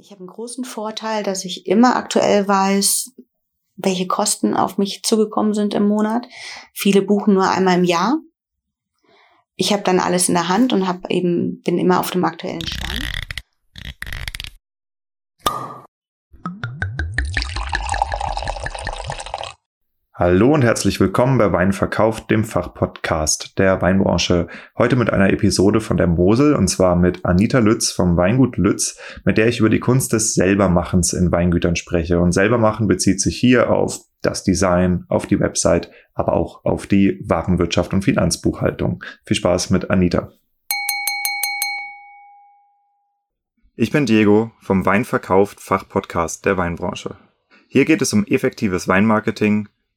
ich habe einen großen Vorteil, dass ich immer aktuell weiß, welche Kosten auf mich zugekommen sind im Monat. Viele buchen nur einmal im Jahr. Ich habe dann alles in der Hand und habe eben bin immer auf dem aktuellen Stand. Hallo und herzlich willkommen bei Wein verkauft, dem Fachpodcast der Weinbranche. Heute mit einer Episode von der Mosel und zwar mit Anita Lütz vom Weingut Lütz, mit der ich über die Kunst des Selbermachens in Weingütern spreche. Und Selbermachen bezieht sich hier auf das Design, auf die Website, aber auch auf die Warenwirtschaft und Finanzbuchhaltung. Viel Spaß mit Anita. Ich bin Diego vom Wein verkauft Fachpodcast der Weinbranche. Hier geht es um effektives Weinmarketing,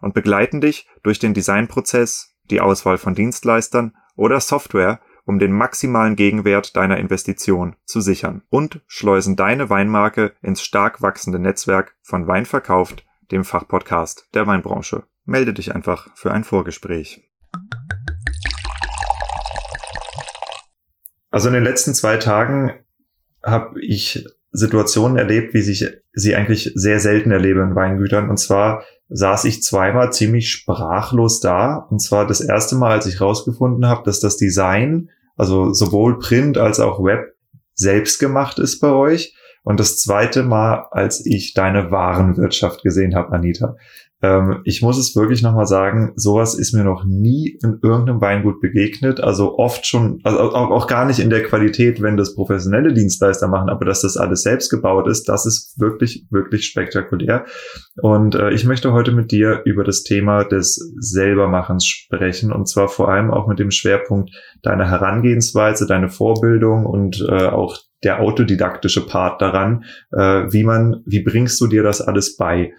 und begleiten dich durch den Designprozess, die Auswahl von Dienstleistern oder Software, um den maximalen Gegenwert deiner Investition zu sichern und schleusen deine Weinmarke ins stark wachsende Netzwerk von Wein dem Fachpodcast der Weinbranche. Melde dich einfach für ein Vorgespräch. Also in den letzten zwei Tagen habe ich Situationen erlebt, wie ich sie eigentlich sehr selten erlebe in Weingütern. Und zwar saß ich zweimal ziemlich sprachlos da. Und zwar das erste Mal, als ich rausgefunden habe, dass das Design, also sowohl Print als auch Web, selbst gemacht ist bei euch. Und das zweite Mal, als ich deine Warenwirtschaft gesehen habe, Anita. Ähm, ich muss es wirklich nochmal sagen, sowas ist mir noch nie in irgendeinem Weingut begegnet. Also oft schon, also auch, auch, gar nicht in der Qualität, wenn das professionelle Dienstleister machen, aber dass das alles selbst gebaut ist, das ist wirklich, wirklich spektakulär. Und äh, ich möchte heute mit dir über das Thema des Selbermachens sprechen und zwar vor allem auch mit dem Schwerpunkt deiner Herangehensweise, deine Vorbildung und äh, auch der autodidaktische Part daran, äh, wie man, wie bringst du dir das alles bei?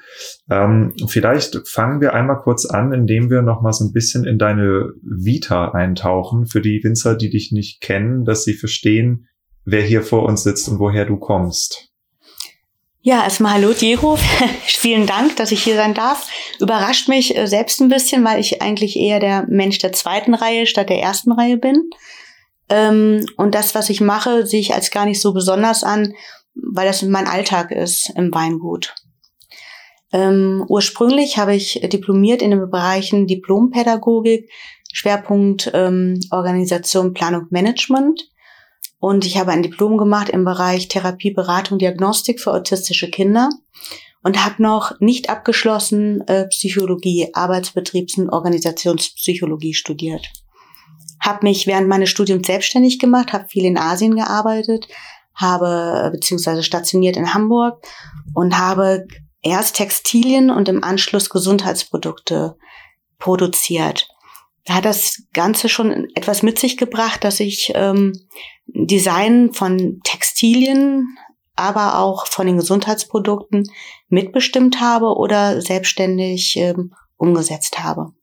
Ähm, vielleicht fangen wir einmal kurz an, indem wir noch mal so ein bisschen in deine Vita eintauchen für die Winzer, die dich nicht kennen, dass sie verstehen, wer hier vor uns sitzt und woher du kommst. Ja, erstmal hallo Diego. Vielen Dank, dass ich hier sein darf. Überrascht mich äh, selbst ein bisschen, weil ich eigentlich eher der Mensch der zweiten Reihe statt der ersten Reihe bin. Ähm, und das, was ich mache, sehe ich als gar nicht so besonders an, weil das mein Alltag ist im Weingut. Ähm, ursprünglich habe ich diplomiert in den Bereichen Diplompädagogik, Schwerpunkt ähm, Organisation, Planung, Management. Und ich habe ein Diplom gemacht im Bereich Therapie, Beratung, Diagnostik für autistische Kinder und habe noch nicht abgeschlossen äh, Psychologie, Arbeitsbetriebs- und Organisationspsychologie studiert habe mich während meines Studiums selbstständig gemacht, habe viel in Asien gearbeitet, habe beziehungsweise stationiert in Hamburg und habe erst Textilien und im Anschluss Gesundheitsprodukte produziert. Da hat das Ganze schon etwas mit sich gebracht, dass ich ähm, Design von Textilien aber auch von den Gesundheitsprodukten mitbestimmt habe oder selbstständig ähm, umgesetzt habe.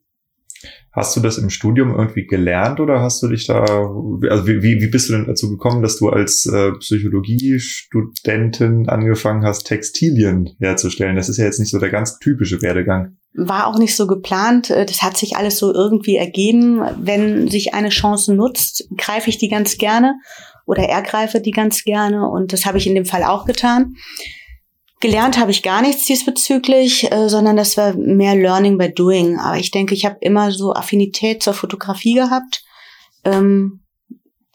Hast du das im Studium irgendwie gelernt oder hast du dich da, also wie, wie bist du denn dazu gekommen, dass du als äh, Psychologiestudentin angefangen hast, Textilien herzustellen? Das ist ja jetzt nicht so der ganz typische Werdegang. War auch nicht so geplant. Äh, das hat sich alles so irgendwie ergeben. Wenn sich eine Chance nutzt, greife ich die ganz gerne oder ergreife die ganz gerne und das habe ich in dem Fall auch getan. Gelernt habe ich gar nichts diesbezüglich, äh, sondern das war mehr Learning by Doing. Aber ich denke, ich habe immer so Affinität zur Fotografie gehabt. Ähm,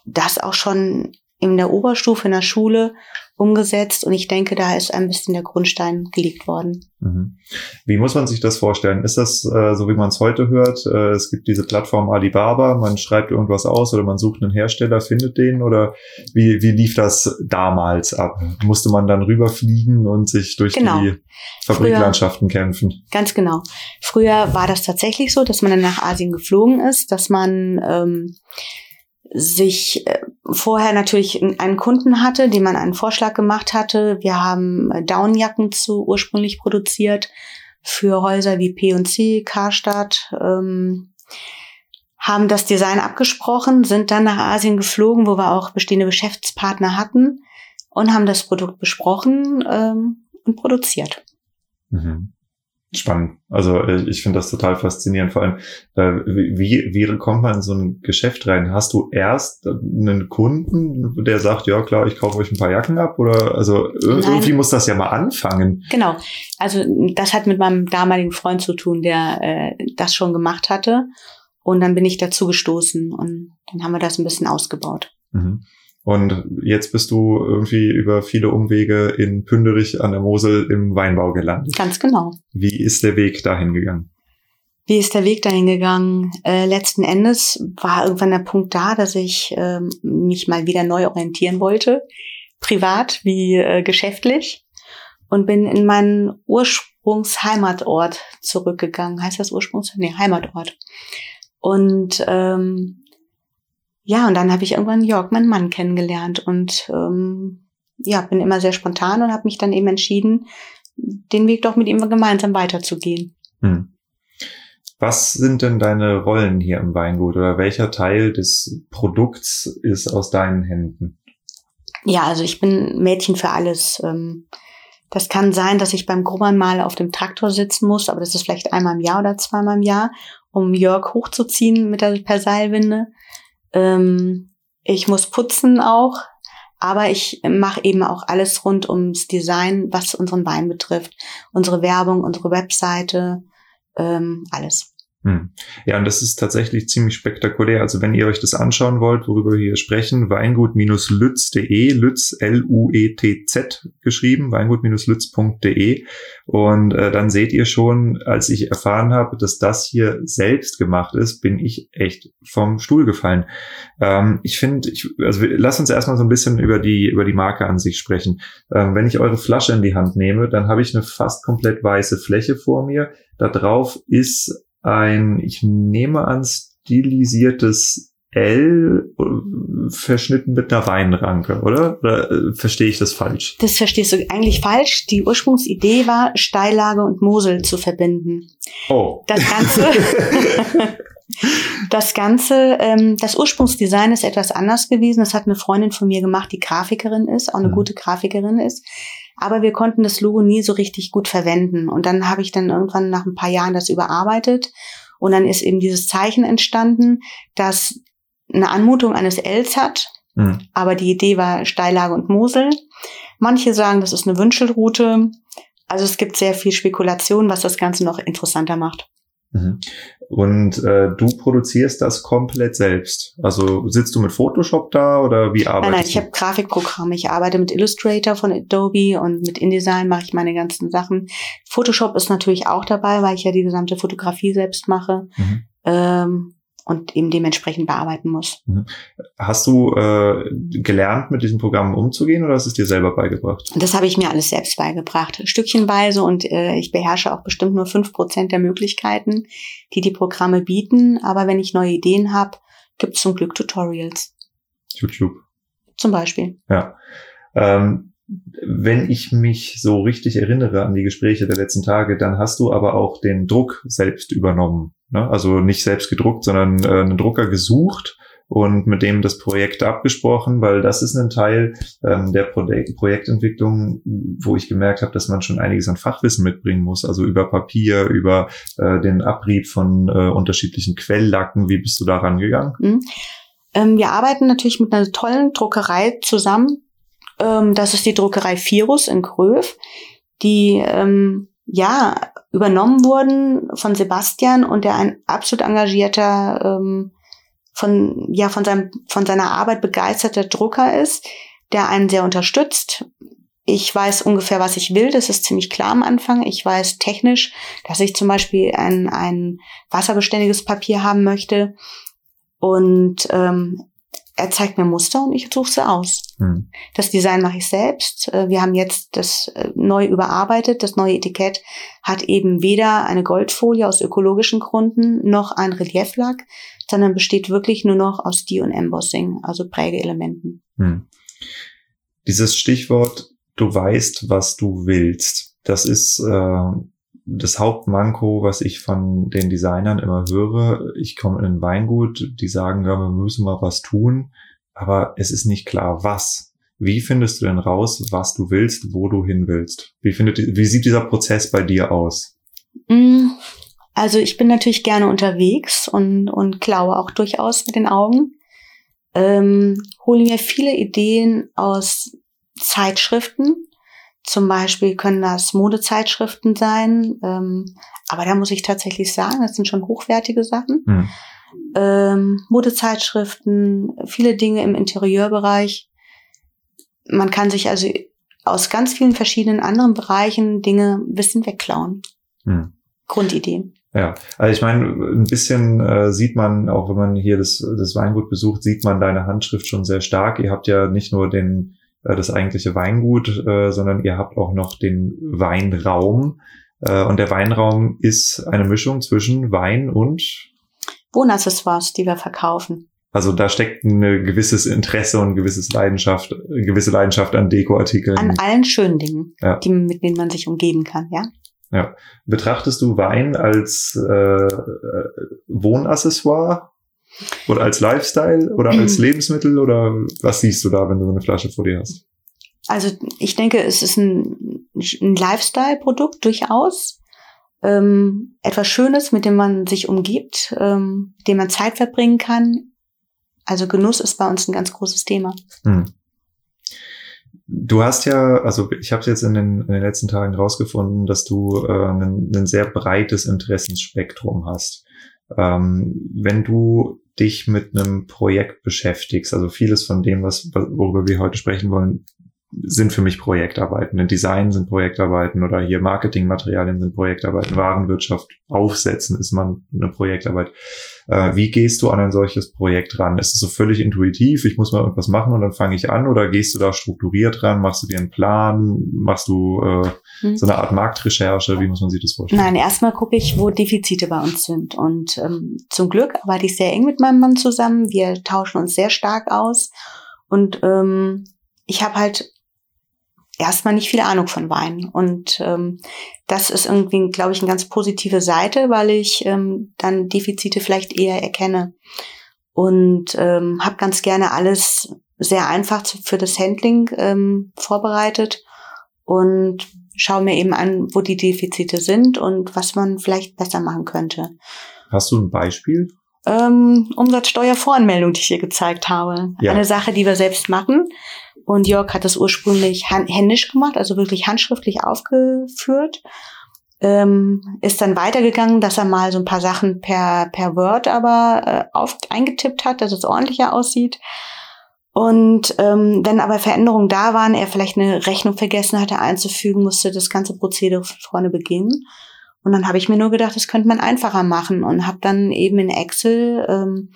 das auch schon in der Oberstufe in der Schule umgesetzt und ich denke, da ist ein bisschen der Grundstein gelegt worden. Mhm. Wie muss man sich das vorstellen? Ist das äh, so, wie man es heute hört? Äh, es gibt diese Plattform Alibaba, man schreibt irgendwas aus oder man sucht einen Hersteller, findet den oder wie, wie lief das damals ab? Musste man dann rüberfliegen und sich durch genau. die Fabriklandschaften Früher, kämpfen? Ganz genau. Früher war das tatsächlich so, dass man dann nach Asien geflogen ist, dass man ähm, sich äh, vorher natürlich einen Kunden hatte, dem man einen Vorschlag gemacht hatte. Wir haben äh, Downjacken zu ursprünglich produziert für Häuser wie P&C, Karstadt, ähm, haben das Design abgesprochen, sind dann nach Asien geflogen, wo wir auch bestehende Geschäftspartner hatten und haben das Produkt besprochen ähm, und produziert. Mhm spannend. Also äh, ich finde das total faszinierend. Vor allem, äh, wie, wie kommt man in so ein Geschäft rein? Hast du erst einen Kunden, der sagt, ja klar, ich kaufe euch ein paar Jacken ab? Oder also Nein. irgendwie muss das ja mal anfangen. Genau. Also das hat mit meinem damaligen Freund zu tun, der äh, das schon gemacht hatte. Und dann bin ich dazu gestoßen und dann haben wir das ein bisschen ausgebaut. Mhm. Und jetzt bist du irgendwie über viele Umwege in Pünderich an der Mosel im Weinbau gelandet. Ganz genau. Wie ist der Weg dahin gegangen? Wie ist der Weg dahin gegangen? Äh, letzten Endes war irgendwann der Punkt da, dass ich äh, mich mal wieder neu orientieren wollte, privat wie äh, geschäftlich, und bin in meinen Ursprungsheimatort zurückgegangen. Heißt das Ursprungs? Nee, Heimatort. Und ähm, ja, und dann habe ich irgendwann Jörg, meinen Mann, kennengelernt und ähm, ja, bin immer sehr spontan und habe mich dann eben entschieden, den Weg doch mit ihm gemeinsam weiterzugehen. Hm. Was sind denn deine Rollen hier im Weingut oder welcher Teil des Produkts ist aus deinen Händen? Ja, also ich bin Mädchen für alles. Ähm, das kann sein, dass ich beim Grubbern mal auf dem Traktor sitzen muss, aber das ist vielleicht einmal im Jahr oder zweimal im Jahr, um Jörg hochzuziehen mit der per Seilwinde. Ähm, ich muss putzen auch, aber ich mache eben auch alles rund ums Design, was unseren Wein betrifft. Unsere Werbung, unsere Webseite, ähm, alles. Hm. Ja, und das ist tatsächlich ziemlich spektakulär. Also wenn ihr euch das anschauen wollt, worüber wir hier sprechen, weingut-lütz.de, Lütz L-U-E-T-Z geschrieben, weingut-lütz.de. Und äh, dann seht ihr schon, als ich erfahren habe, dass das hier selbst gemacht ist, bin ich echt vom Stuhl gefallen. Ähm, ich finde, ich, also lass uns erstmal so ein bisschen über die, über die Marke an sich sprechen. Ähm, wenn ich eure Flasche in die Hand nehme, dann habe ich eine fast komplett weiße Fläche vor mir. Da drauf ist ein, ich nehme an, stilisiertes L äh, verschnitten mit einer Weinranke, oder? Oder äh, verstehe ich das falsch? Das verstehst du eigentlich falsch. Die Ursprungsidee war, Steillage und Mosel zu verbinden. Oh. Das Ganze, das Ganze, ähm, das Ursprungsdesign ist etwas anders gewesen. Das hat eine Freundin von mir gemacht, die Grafikerin ist, auch eine mhm. gute Grafikerin ist. Aber wir konnten das Logo nie so richtig gut verwenden. Und dann habe ich dann irgendwann nach ein paar Jahren das überarbeitet. Und dann ist eben dieses Zeichen entstanden, das eine Anmutung eines Ls hat. Mhm. Aber die Idee war Steillage und Mosel. Manche sagen, das ist eine Wünschelroute. Also es gibt sehr viel Spekulation, was das Ganze noch interessanter macht. Mhm. Und äh, du produzierst das komplett selbst. Also sitzt du mit Photoshop da oder wie arbeitest nein, nein, du? ich habe Grafikprogramme. Ich arbeite mit Illustrator von Adobe und mit InDesign mache ich meine ganzen Sachen. Photoshop ist natürlich auch dabei, weil ich ja die gesamte Fotografie selbst mache. Mhm. Ähm, und eben dementsprechend bearbeiten muss. Mhm. Hast du äh, gelernt, mit diesen Programmen umzugehen oder hast du es dir selber beigebracht? Das habe ich mir alles selbst beigebracht, stückchenweise und äh, ich beherrsche auch bestimmt nur fünf Prozent der Möglichkeiten, die die Programme bieten. Aber wenn ich neue Ideen habe, gibt es zum Glück Tutorials. YouTube. Zum Beispiel. Ja. Ähm, wenn ich mich so richtig erinnere an die Gespräche der letzten Tage, dann hast du aber auch den Druck selbst übernommen. Ne? Also nicht selbst gedruckt, sondern äh, einen Drucker gesucht und mit dem das Projekt abgesprochen, weil das ist ein Teil ähm, der Pro Projektentwicklung, wo ich gemerkt habe, dass man schon einiges an Fachwissen mitbringen muss, also über Papier, über äh, den Abrieb von äh, unterschiedlichen Quelllacken. Wie bist du da rangegangen? Mhm. Ähm, wir arbeiten natürlich mit einer tollen Druckerei zusammen. Ähm, das ist die Druckerei Virus in Gröf, die ähm, ja übernommen wurden von Sebastian und der ein absolut engagierter ähm, von, ja, von seinem, von seiner Arbeit begeisterter Drucker ist, der einen sehr unterstützt. Ich weiß ungefähr, was ich will. Das ist ziemlich klar am Anfang. Ich weiß technisch, dass ich zum Beispiel ein, ein wasserbeständiges Papier haben möchte. Und ähm, er zeigt mir Muster und ich suche sie aus. Hm. Das Design mache ich selbst. Äh, wir haben jetzt das äh, neu überarbeitet. Das neue Etikett hat eben weder eine Goldfolie aus ökologischen Gründen noch ein Relieflack, sondern besteht wirklich nur noch aus Die und Embossing, also Prägeelementen. Hm. Dieses Stichwort, du weißt, was du willst. Das ist äh, das Hauptmanko, was ich von den Designern immer höre. Ich komme in ein Weingut, die sagen, ja, wir müssen mal was tun, aber es ist nicht klar, was. Wie findest du denn raus, was du willst, wo du hin willst? Wie, findet, wie sieht dieser Prozess bei dir aus? Mm, also ich bin natürlich gerne unterwegs und, und klaue auch durchaus mit den Augen. Ähm, hole mir viele Ideen aus Zeitschriften, zum Beispiel können das Modezeitschriften sein, ähm, aber da muss ich tatsächlich sagen, das sind schon hochwertige Sachen. Mhm. Ähm, Modezeitschriften, viele Dinge im Interieurbereich. Man kann sich also aus ganz vielen verschiedenen anderen Bereichen Dinge ein bisschen wegklauen. Mhm. Grundideen. Ja, also ich meine, ein bisschen äh, sieht man, auch wenn man hier das, das Weingut besucht, sieht man deine Handschrift schon sehr stark. Ihr habt ja nicht nur den äh, das eigentliche Weingut, äh, sondern ihr habt auch noch den Weinraum. Äh, und der Weinraum ist eine Mischung zwischen Wein und Wohnaccessoires, die wir verkaufen. Also da steckt ein gewisses Interesse und gewisses Leidenschaft, gewisse Leidenschaft an Dekoartikeln. An allen schönen Dingen, ja. die, mit denen man sich umgeben kann, ja. Ja. Betrachtest du Wein als äh, Wohnaccessoire oder als Lifestyle oder als Lebensmittel oder was siehst du da, wenn du so eine Flasche vor dir hast? Also ich denke, es ist ein, ein Lifestyle-Produkt durchaus. Ähm, etwas Schönes, mit dem man sich umgibt, ähm, dem man Zeit verbringen kann. Also Genuss ist bei uns ein ganz großes Thema. Hm. Du hast ja, also ich habe es jetzt in den, in den letzten Tagen rausgefunden, dass du äh, ein, ein sehr breites Interessensspektrum hast. Ähm, wenn du dich mit einem Projekt beschäftigst, also vieles von dem, was, worüber wir heute sprechen wollen, sind für mich Projektarbeiten. Ein Design sind Projektarbeiten oder hier Marketingmaterialien sind Projektarbeiten, Warenwirtschaft aufsetzen ist man eine Projektarbeit. Äh, wie gehst du an ein solches Projekt ran? Ist es so völlig intuitiv, ich muss mal irgendwas machen und dann fange ich an oder gehst du da strukturiert ran? Machst du dir einen Plan? Machst du äh, hm. so eine Art Marktrecherche? Wie muss man sich das vorstellen? Nein, erstmal gucke ich, wo Defizite bei uns sind. Und ähm, zum Glück arbeite ich sehr eng mit meinem Mann zusammen. Wir tauschen uns sehr stark aus. Und ähm, ich habe halt erstmal nicht viel Ahnung von Wein. Und ähm, das ist irgendwie, glaube ich, eine ganz positive Seite, weil ich ähm, dann Defizite vielleicht eher erkenne. Und ähm, habe ganz gerne alles sehr einfach für das Handling ähm, vorbereitet und schaue mir eben an, wo die Defizite sind und was man vielleicht besser machen könnte. Hast du ein Beispiel? Ähm, Umsatzsteuervoranmeldung, die ich hier gezeigt habe. Ja. Eine Sache, die wir selbst machen. Und Jörg hat das ursprünglich händisch gemacht, also wirklich handschriftlich aufgeführt. Ähm, ist dann weitergegangen, dass er mal so ein paar Sachen per, per Word aber äh, auf, eingetippt hat, dass es ordentlicher aussieht. Und ähm, wenn aber Veränderungen da waren, er vielleicht eine Rechnung vergessen hatte einzufügen, musste das ganze Prozedere von vorne beginnen. Und dann habe ich mir nur gedacht, das könnte man einfacher machen und habe dann eben in Excel ähm,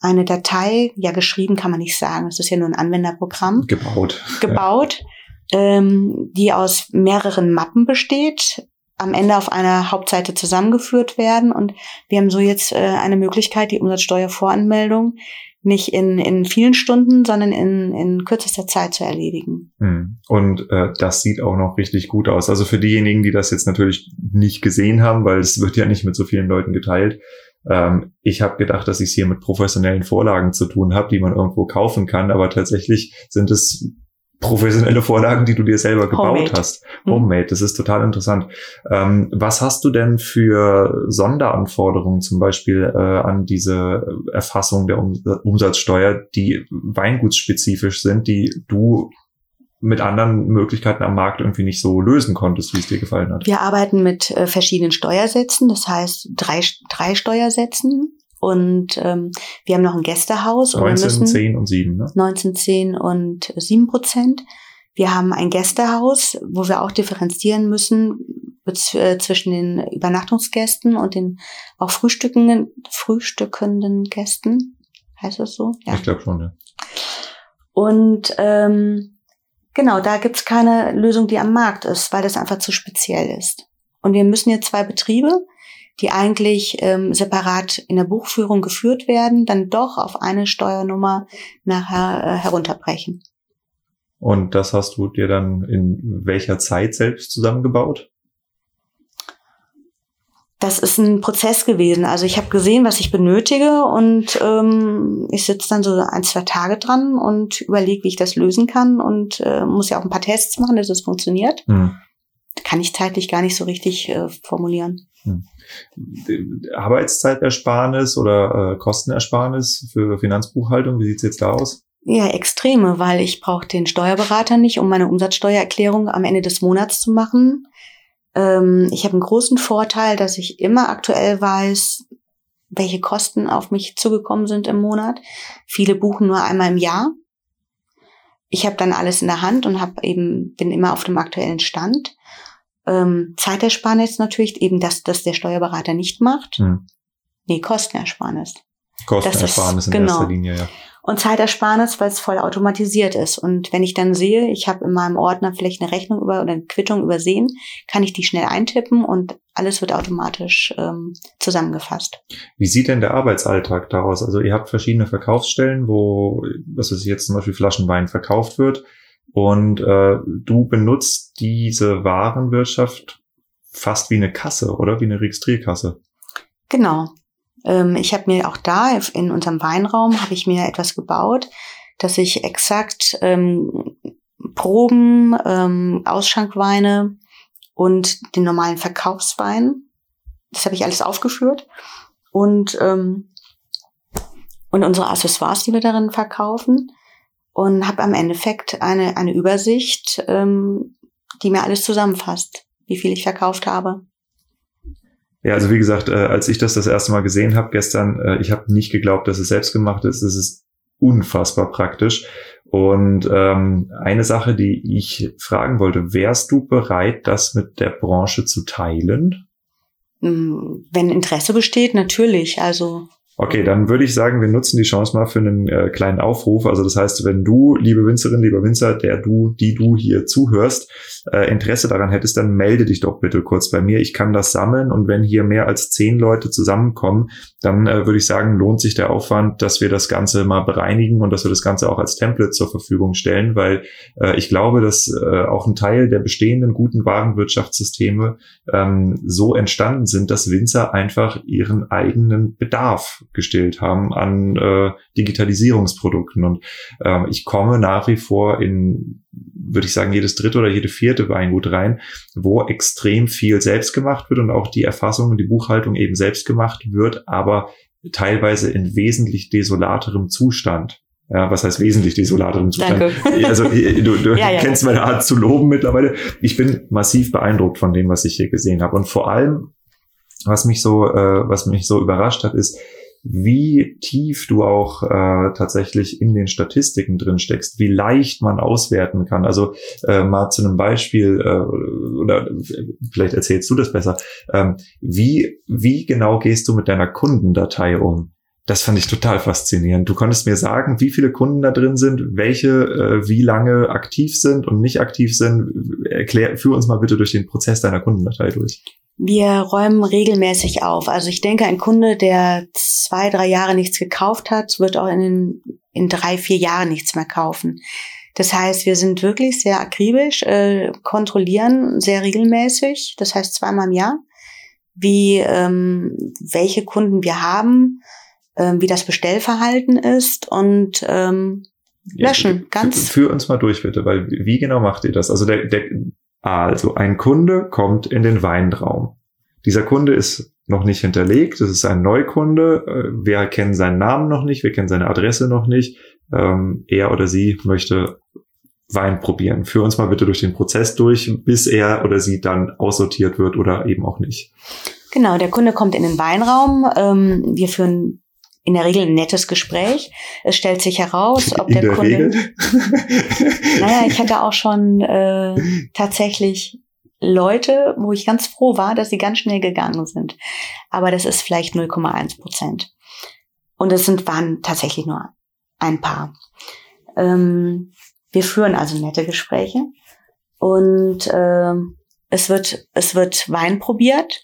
eine Datei, ja geschrieben kann man nicht sagen, es ist ja nur ein Anwenderprogramm. Gebaut. Gebaut, ja. ähm, die aus mehreren Mappen besteht, am Ende auf einer Hauptseite zusammengeführt werden. Und wir haben so jetzt äh, eine Möglichkeit, die Umsatzsteuervoranmeldung nicht in, in vielen Stunden, sondern in, in kürzester Zeit zu erledigen. Hm. Und äh, das sieht auch noch richtig gut aus. Also für diejenigen, die das jetzt natürlich nicht gesehen haben, weil es wird ja nicht mit so vielen Leuten geteilt. Ähm, ich habe gedacht, dass ich es hier mit professionellen Vorlagen zu tun habe, die man irgendwo kaufen kann, aber tatsächlich sind es professionelle Vorlagen, die du dir selber gebaut Homemade. hast. Mhm. Homemade, das ist total interessant. Ähm, was hast du denn für Sonderanforderungen zum Beispiel äh, an diese Erfassung der um Umsatzsteuer, die weingutsspezifisch sind, die du mit anderen Möglichkeiten am Markt irgendwie nicht so lösen konntest, wie es dir gefallen hat? Wir arbeiten mit äh, verschiedenen Steuersätzen, das heißt drei, drei Steuersätzen. Und ähm, wir haben noch ein Gästehaus. 19, und wir müssen 10 und 7, ne? 19, 10 und 7 Prozent. Wir haben ein Gästehaus, wo wir auch differenzieren müssen äh, zwischen den Übernachtungsgästen und den auch frühstückenden, frühstückenden Gästen. Heißt das so? Ja. Ich glaube schon, ja. Und ähm, genau, da gibt's keine Lösung, die am Markt ist, weil das einfach zu speziell ist. Und wir müssen jetzt zwei Betriebe, die eigentlich ähm, separat in der Buchführung geführt werden, dann doch auf eine Steuernummer nachher äh, herunterbrechen. Und das hast du dir dann in welcher Zeit selbst zusammengebaut? Das ist ein Prozess gewesen. Also ich habe gesehen, was ich benötige und ähm, ich sitze dann so ein, zwei Tage dran und überlege, wie ich das lösen kann und äh, muss ja auch ein paar Tests machen, dass es funktioniert. Hm. Kann ich zeitlich gar nicht so richtig äh, formulieren. Hm. Arbeitszeitersparnis oder äh, Kostenersparnis für Finanzbuchhaltung, wie sieht's jetzt da aus? Ja, extreme, weil ich brauche den Steuerberater nicht, um meine Umsatzsteuererklärung am Ende des Monats zu machen. Ähm, ich habe einen großen Vorteil, dass ich immer aktuell weiß, welche Kosten auf mich zugekommen sind im Monat. Viele buchen nur einmal im Jahr. Ich habe dann alles in der Hand und habe eben bin immer auf dem aktuellen Stand. Ähm, Zeitersparnis natürlich eben das, dass der Steuerberater nicht macht. Hm. Nee, Kostenersparnis. Kostenersparnis in genau. erster Linie, ja. Und Zeitersparnis, weil es voll automatisiert ist. Und wenn ich dann sehe, ich habe in meinem Ordner vielleicht eine Rechnung über oder eine Quittung übersehen, kann ich die schnell eintippen und alles wird automatisch ähm, zusammengefasst. Wie sieht denn der Arbeitsalltag daraus? Also ihr habt verschiedene Verkaufsstellen, wo, was weiß ich jetzt zum Beispiel Flaschenwein verkauft wird. Und äh, du benutzt diese Warenwirtschaft fast wie eine Kasse, oder? Wie eine Registrierkasse. Genau. Ähm, ich habe mir auch da in unserem Weinraum habe ich mir etwas gebaut, dass ich exakt ähm, Proben, ähm, Ausschankweine und den normalen Verkaufswein, das habe ich alles aufgeführt und ähm, und unsere Accessoires, die wir darin verkaufen und habe am Endeffekt eine, eine Übersicht, ähm, die mir alles zusammenfasst, wie viel ich verkauft habe. Ja, also wie gesagt, äh, als ich das das erste Mal gesehen habe gestern, äh, ich habe nicht geglaubt, dass es selbst gemacht ist. Es ist unfassbar praktisch. Und ähm, eine Sache, die ich fragen wollte, wärst du bereit, das mit der Branche zu teilen? Hm, wenn Interesse besteht, natürlich. Also Okay, dann würde ich sagen, wir nutzen die Chance mal für einen äh, kleinen Aufruf. Also das heißt, wenn du, liebe Winzerin, lieber Winzer, der du, die du hier zuhörst, äh, Interesse daran hättest, dann melde dich doch bitte kurz bei mir. Ich kann das sammeln und wenn hier mehr als zehn Leute zusammenkommen, dann äh, würde ich sagen, lohnt sich der Aufwand, dass wir das Ganze mal bereinigen und dass wir das Ganze auch als Template zur Verfügung stellen, weil äh, ich glaube, dass äh, auch ein Teil der bestehenden guten Warenwirtschaftssysteme ähm, so entstanden sind, dass Winzer einfach ihren eigenen Bedarf gestillt haben an äh, Digitalisierungsprodukten. Und ähm, ich komme nach wie vor in, würde ich sagen, jedes dritte oder jede vierte Weingut rein, wo extrem viel selbst gemacht wird und auch die Erfassung und die Buchhaltung eben selbst gemacht wird, aber teilweise in wesentlich desolaterem Zustand. Ja, was heißt wesentlich desolaterem Zustand? Danke. Also du, du ja, ja. kennst meine Art zu loben mittlerweile. Ich bin massiv beeindruckt von dem, was ich hier gesehen habe. Und vor allem, was mich so, äh, was mich so überrascht hat, ist, wie tief du auch äh, tatsächlich in den Statistiken drin steckst, wie leicht man auswerten kann. Also äh, mal zu einem Beispiel, äh, oder vielleicht erzählst du das besser, ähm, wie, wie genau gehst du mit deiner Kundendatei um? Das fand ich total faszinierend. Du konntest mir sagen, wie viele Kunden da drin sind, welche äh, wie lange aktiv sind und nicht aktiv sind. Erklär, führ uns mal bitte durch den Prozess deiner Kundendatei durch. Wir räumen regelmäßig auf. Also ich denke, ein Kunde, der zwei, drei Jahre nichts gekauft hat, wird auch in, in drei, vier Jahren nichts mehr kaufen. Das heißt, wir sind wirklich sehr akribisch, äh, kontrollieren sehr regelmäßig, das heißt zweimal im Jahr, wie ähm, welche Kunden wir haben, äh, wie das Bestellverhalten ist und ähm, löschen. Ja, ganz. Führ uns mal durch bitte, weil wie genau macht ihr das? Also der, der also ein Kunde kommt in den Weinraum. Dieser Kunde ist noch nicht hinterlegt, das ist ein Neukunde. Äh, wir kennen seinen Namen noch nicht, wir kennen seine Adresse noch nicht. Ähm, er oder sie möchte Wein probieren. Führ uns mal bitte durch den Prozess durch, bis er oder sie dann aussortiert wird oder eben auch nicht. Genau, der Kunde kommt in den Weinraum. Ähm, wir führen in der Regel ein nettes Gespräch. Es stellt sich heraus, ob der, der, Kunde. Regel? naja, ich hatte auch schon äh, tatsächlich Leute, wo ich ganz froh war, dass sie ganz schnell gegangen sind. Aber das ist vielleicht 0,1 Prozent. Und es sind, waren tatsächlich nur ein paar. Ähm, wir führen also nette Gespräche und äh, es wird es wird Wein probiert.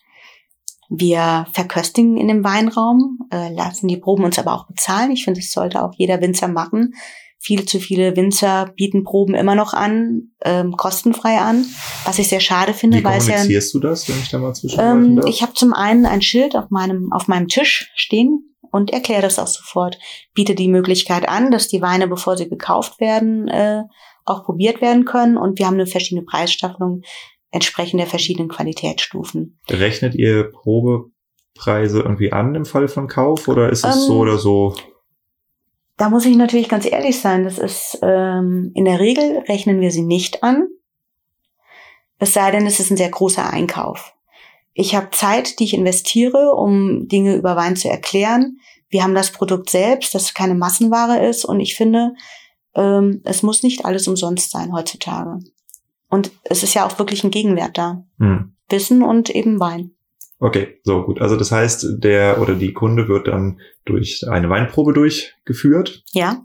Wir verköstigen in dem Weinraum, äh, lassen die Proben uns aber auch bezahlen. Ich finde, das sollte auch jeder Winzer machen. Viel zu viele Winzer bieten Proben immer noch an, ähm, kostenfrei an, was ich sehr schade finde. Wie weil kommunizierst ja, du das, wenn ich da mal ähm, Ich habe zum einen ein Schild auf meinem auf meinem Tisch stehen, und erkläre das auch sofort. Biete die Möglichkeit an, dass die Weine, bevor sie gekauft werden, äh, auch probiert werden können. Und wir haben eine verschiedene Preisstaffelung entsprechend der verschiedenen Qualitätsstufen. Rechnet ihr Probepreise irgendwie an im Fall von Kauf oder ist es ähm, so oder so? Da muss ich natürlich ganz ehrlich sein. Das ist ähm, in der Regel rechnen wir sie nicht an. Es sei denn, es ist ein sehr großer Einkauf. Ich habe Zeit, die ich investiere, um Dinge über Wein zu erklären. Wir haben das Produkt selbst, das keine Massenware ist. Und ich finde, ähm, es muss nicht alles umsonst sein heutzutage. Und es ist ja auch wirklich ein Gegenwert da. Hm. Wissen und eben Wein. Okay, so gut. Also das heißt, der oder die Kunde wird dann durch eine Weinprobe durchgeführt. Ja.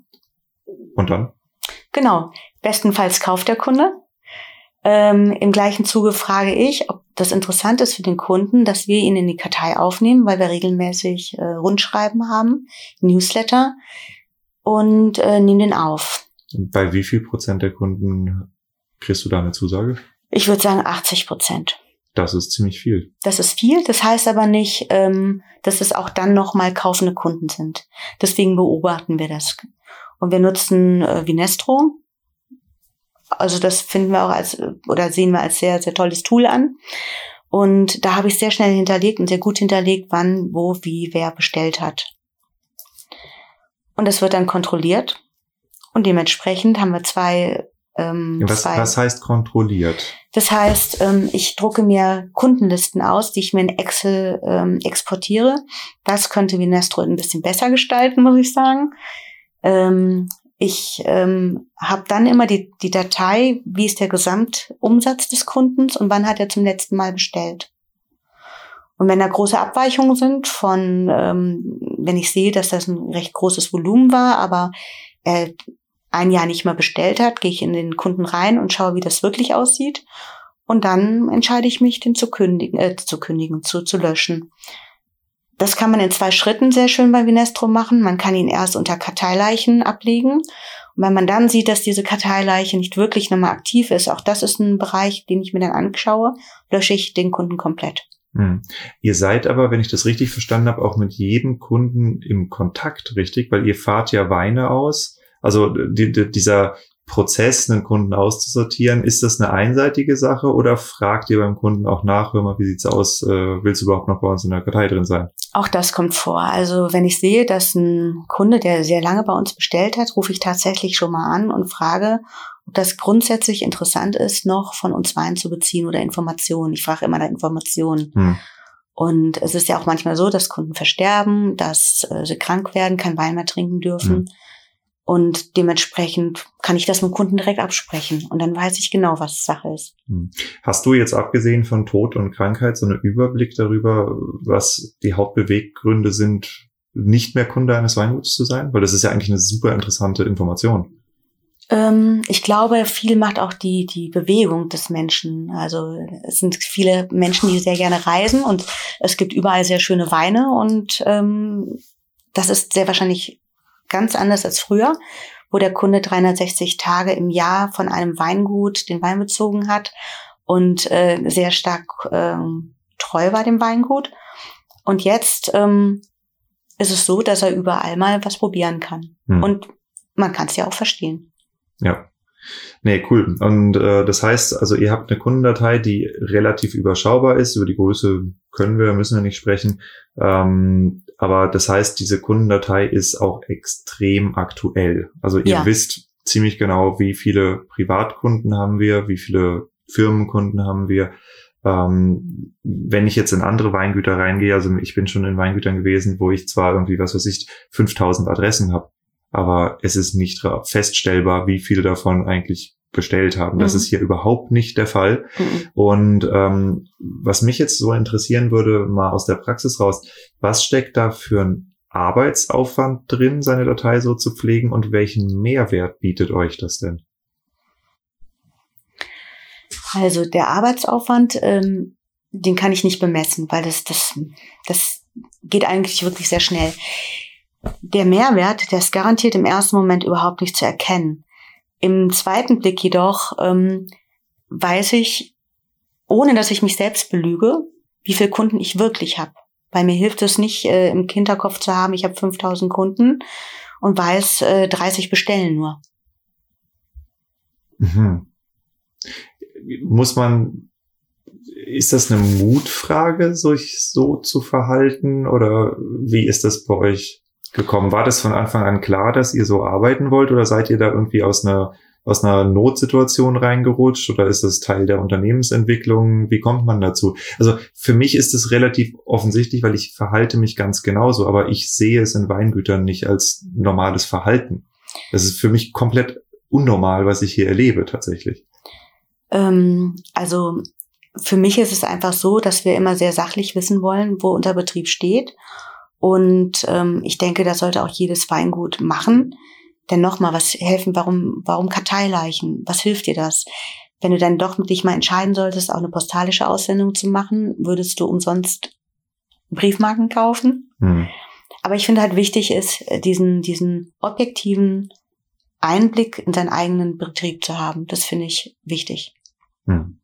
Und dann? Genau. Bestenfalls kauft der Kunde. Ähm, Im gleichen Zuge frage ich, ob das interessant ist für den Kunden, dass wir ihn in die Kartei aufnehmen, weil wir regelmäßig äh, Rundschreiben haben, Newsletter und äh, nehmen den auf. Bei wie viel Prozent der Kunden kriegst du da eine Zusage? Ich würde sagen 80 Prozent. Das ist ziemlich viel. Das ist viel. Das heißt aber nicht, ähm, dass es auch dann nochmal kaufende Kunden sind. Deswegen beobachten wir das. Und wir nutzen äh, Vinestro, also das finden wir auch als oder sehen wir als sehr, sehr tolles Tool an. Und da habe ich sehr schnell hinterlegt und sehr gut hinterlegt, wann, wo, wie, wer bestellt hat. Und das wird dann kontrolliert. Und dementsprechend haben wir zwei. Ähm, was, zwei. was heißt kontrolliert? Das heißt, ähm, ich drucke mir Kundenlisten aus, die ich mir in Excel ähm, exportiere. Das könnte Vinestro ein bisschen besser gestalten, muss ich sagen. Ähm, ich ähm, habe dann immer die, die Datei, wie ist der Gesamtumsatz des Kundens und wann hat er zum letzten Mal bestellt. Und wenn da große Abweichungen sind von, ähm, wenn ich sehe, dass das ein recht großes Volumen war, aber er ein Jahr nicht mehr bestellt hat, gehe ich in den Kunden rein und schaue, wie das wirklich aussieht. Und dann entscheide ich mich, den zu kündigen, äh, zu kündigen, zu, zu löschen. Das kann man in zwei Schritten sehr schön bei Vinestro machen. Man kann ihn erst unter Karteileichen ablegen. Und wenn man dann sieht, dass diese Karteileiche nicht wirklich nochmal aktiv ist, auch das ist ein Bereich, den ich mir dann anschaue, lösche ich den Kunden komplett. Hm. Ihr seid aber, wenn ich das richtig verstanden habe, auch mit jedem Kunden im Kontakt, richtig? Weil ihr fahrt ja Weine aus. Also die, die, dieser Prozess, einen Kunden auszusortieren, ist das eine einseitige Sache oder fragt ihr beim Kunden auch nach, hör mal, wie sieht's aus, äh, willst du überhaupt noch bei uns in der Kartei drin sein? Auch das kommt vor. Also wenn ich sehe, dass ein Kunde, der sehr lange bei uns bestellt hat, rufe ich tatsächlich schon mal an und frage, ob das grundsätzlich interessant ist, noch von uns Wein zu beziehen oder Informationen. Ich frage immer nach Informationen. Hm. Und es ist ja auch manchmal so, dass Kunden versterben, dass äh, sie krank werden, kein Wein mehr trinken dürfen. Hm. Und dementsprechend kann ich das mit dem Kunden direkt absprechen. Und dann weiß ich genau, was Sache ist. Hm. Hast du jetzt abgesehen von Tod und Krankheit so einen Überblick darüber, was die Hauptbeweggründe sind, nicht mehr Kunde eines Weinguts zu sein? Weil das ist ja eigentlich eine super interessante Information. Ähm, ich glaube, viel macht auch die, die Bewegung des Menschen. Also es sind viele Menschen, die sehr gerne reisen und es gibt überall sehr schöne Weine und ähm, das ist sehr wahrscheinlich ganz anders als früher, wo der Kunde 360 Tage im Jahr von einem Weingut den Wein bezogen hat und äh, sehr stark ähm, treu war dem Weingut. Und jetzt ähm, ist es so, dass er überall mal was probieren kann. Hm. Und man kann es ja auch verstehen. Ja. Nee, cool. Und äh, das heißt, also ihr habt eine Kundendatei, die relativ überschaubar ist. Über die Größe können wir, müssen wir nicht sprechen. Ähm, aber das heißt, diese Kundendatei ist auch extrem aktuell. Also ihr ja. wisst ziemlich genau, wie viele Privatkunden haben wir, wie viele Firmenkunden haben wir. Ähm, wenn ich jetzt in andere Weingüter reingehe, also ich bin schon in Weingütern gewesen, wo ich zwar irgendwie, was weiß ich, 5000 Adressen habe, aber es ist nicht feststellbar, wie viele davon eigentlich bestellt haben. Mhm. Das ist hier überhaupt nicht der Fall. Mhm. Und ähm, was mich jetzt so interessieren würde, mal aus der Praxis raus, was steckt da für ein Arbeitsaufwand drin, seine Datei so zu pflegen und welchen Mehrwert bietet euch das denn? Also der Arbeitsaufwand, ähm, den kann ich nicht bemessen, weil das, das, das geht eigentlich wirklich sehr schnell. Der Mehrwert, der ist garantiert im ersten Moment überhaupt nicht zu erkennen. Im zweiten Blick jedoch ähm, weiß ich, ohne dass ich mich selbst belüge, wie viele Kunden ich wirklich habe. Weil mir hilft es nicht, äh, im Kinderkopf zu haben, ich habe 5000 Kunden und weiß, äh, 30 bestellen nur. Mhm. Muss man, ist das eine Mutfrage, sich so zu verhalten oder wie ist das bei euch? Gekommen? War das von Anfang an klar, dass ihr so arbeiten wollt oder seid ihr da irgendwie aus einer aus einer Notsituation reingerutscht oder ist das Teil der Unternehmensentwicklung? Wie kommt man dazu? Also für mich ist es relativ offensichtlich, weil ich verhalte mich ganz genauso, aber ich sehe es in Weingütern nicht als normales Verhalten. Das ist für mich komplett unnormal, was ich hier erlebe tatsächlich. Ähm, also für mich ist es einfach so, dass wir immer sehr sachlich wissen wollen, wo unser Betrieb steht und ähm, ich denke, das sollte auch jedes Weingut machen. Denn nochmal, was helfen, warum, warum Karteileichen? Was hilft dir das? Wenn du dann doch mit dich mal entscheiden solltest, auch eine postalische Aussendung zu machen, würdest du umsonst Briefmarken kaufen. Mhm. Aber ich finde halt wichtig ist, diesen, diesen objektiven Einblick in seinen eigenen Betrieb zu haben. Das finde ich wichtig. Mhm.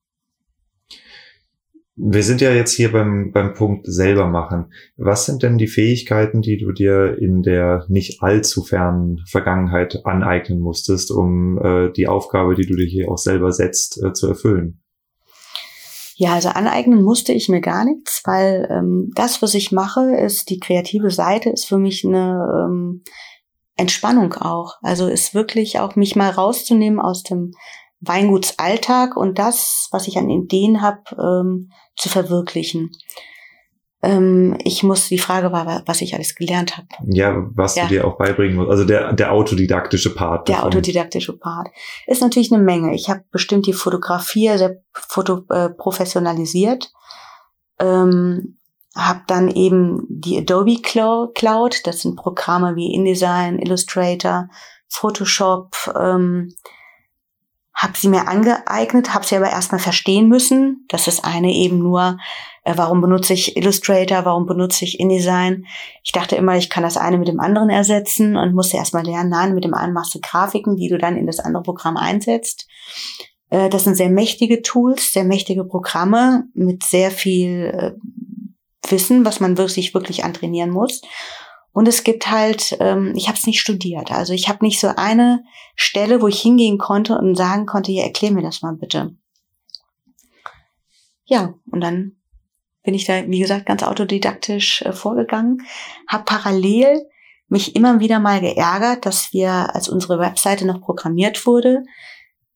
Wir sind ja jetzt hier beim, beim Punkt selber machen. Was sind denn die Fähigkeiten, die du dir in der nicht allzu fernen Vergangenheit aneignen musstest, um äh, die Aufgabe, die du dir hier auch selber setzt, äh, zu erfüllen? Ja, also aneignen musste ich mir gar nichts, weil ähm, das, was ich mache, ist die kreative Seite, ist für mich eine ähm, Entspannung auch. Also ist wirklich auch mich mal rauszunehmen aus dem Weingutsalltag und das, was ich an Ideen habe, ähm, zu verwirklichen. Ähm, ich muss, die Frage war, was ich alles gelernt habe. Ja, was ja. du dir auch beibringen musst. Also der, der autodidaktische Part. Der davon. autodidaktische Part. Ist natürlich eine Menge. Ich habe bestimmt die Fotografie sehr foto, äh, professionalisiert. Ähm, habe dann eben die Adobe Cloud, das sind Programme wie InDesign, Illustrator, Photoshop, ähm, habe sie mir angeeignet, habe sie aber erstmal verstehen müssen. Das ist eine eben nur, äh, warum benutze ich Illustrator, warum benutze ich InDesign. Ich dachte immer, ich kann das eine mit dem anderen ersetzen und musste erstmal lernen, nein, mit dem einen machst du Grafiken, die du dann in das andere Programm einsetzt. Äh, das sind sehr mächtige Tools, sehr mächtige Programme mit sehr viel äh, Wissen, was man wirklich, wirklich antrainieren muss. Und es gibt halt, ähm, ich habe es nicht studiert. Also ich habe nicht so eine Stelle, wo ich hingehen konnte und sagen konnte, ja, erklär mir das mal bitte. Ja, und dann bin ich da, wie gesagt, ganz autodidaktisch äh, vorgegangen, habe parallel mich immer wieder mal geärgert, dass wir, als unsere Webseite noch programmiert wurde,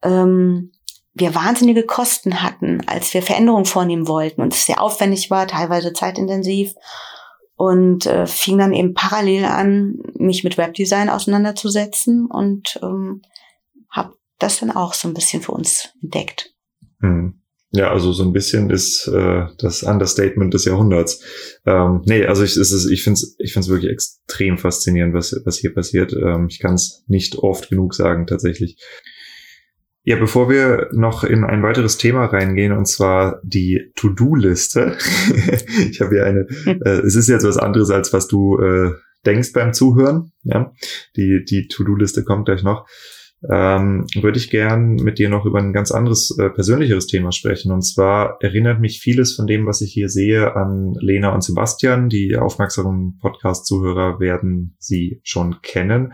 ähm, wir wahnsinnige Kosten hatten, als wir Veränderungen vornehmen wollten und es sehr aufwendig war, teilweise zeitintensiv und äh, fing dann eben parallel an, mich mit Webdesign auseinanderzusetzen und ähm, habe das dann auch so ein bisschen für uns entdeckt. Hm. Ja, also so ein bisschen ist äh, das Understatement des Jahrhunderts. Ähm, nee, also ich, es ist, ich finde es ich find's wirklich extrem faszinierend, was, was hier passiert. Ähm, ich kann es nicht oft genug sagen, tatsächlich. Ja, bevor wir noch in ein weiteres Thema reingehen, und zwar die To-Do-Liste. ich habe hier eine, äh, es ist jetzt was anderes, als was du äh, denkst beim Zuhören. Ja, die, die To-Do-Liste kommt gleich noch ähm, würde ich gern mit dir noch über ein ganz anderes, äh, persönlicheres Thema sprechen. Und zwar erinnert mich vieles von dem, was ich hier sehe, an Lena und Sebastian. Die aufmerksamen Podcast-Zuhörer werden sie schon kennen.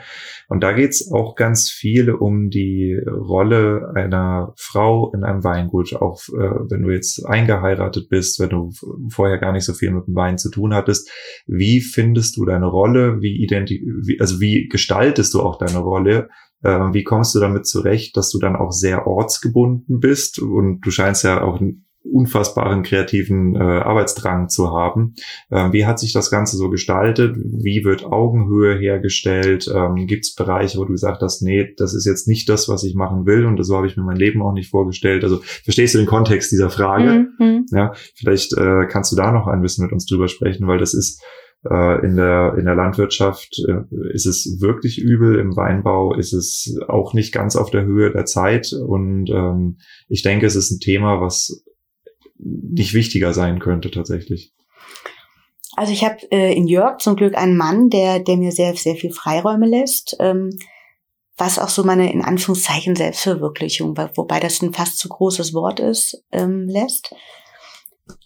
Und da geht es auch ganz viel um die Rolle einer Frau in einem Weingut. Auch äh, wenn du jetzt eingeheiratet bist, wenn du vorher gar nicht so viel mit dem Wein zu tun hattest. Wie findest du deine Rolle? Wie, identi wie also wie gestaltest du auch deine Rolle? Äh, wie kommst du damit zurecht, dass du dann auch sehr ortsgebunden bist und du scheinst ja auch einen unfassbaren kreativen äh, Arbeitsdrang zu haben. Ähm, wie hat sich das Ganze so gestaltet? Wie wird Augenhöhe hergestellt? Ähm, Gibt es Bereiche, wo du gesagt hast, nee, das ist jetzt nicht das, was ich machen will und so habe ich mir mein Leben auch nicht vorgestellt. Also verstehst du den Kontext dieser Frage? Mhm. Ja, vielleicht äh, kannst du da noch ein bisschen mit uns drüber sprechen, weil das ist äh, in der, in der Landwirtschaft äh, ist es wirklich übel, im Weinbau ist es auch nicht ganz auf der Höhe der Zeit. Und ähm, ich denke, es ist ein Thema, was nicht wichtiger sein könnte tatsächlich. Also ich habe äh, in Jörg zum Glück einen Mann, der, der mir sehr, sehr viel Freiräume lässt, ähm, was auch so meine in Anführungszeichen Selbstverwirklichung, wobei das ein fast zu großes Wort ist, ähm, lässt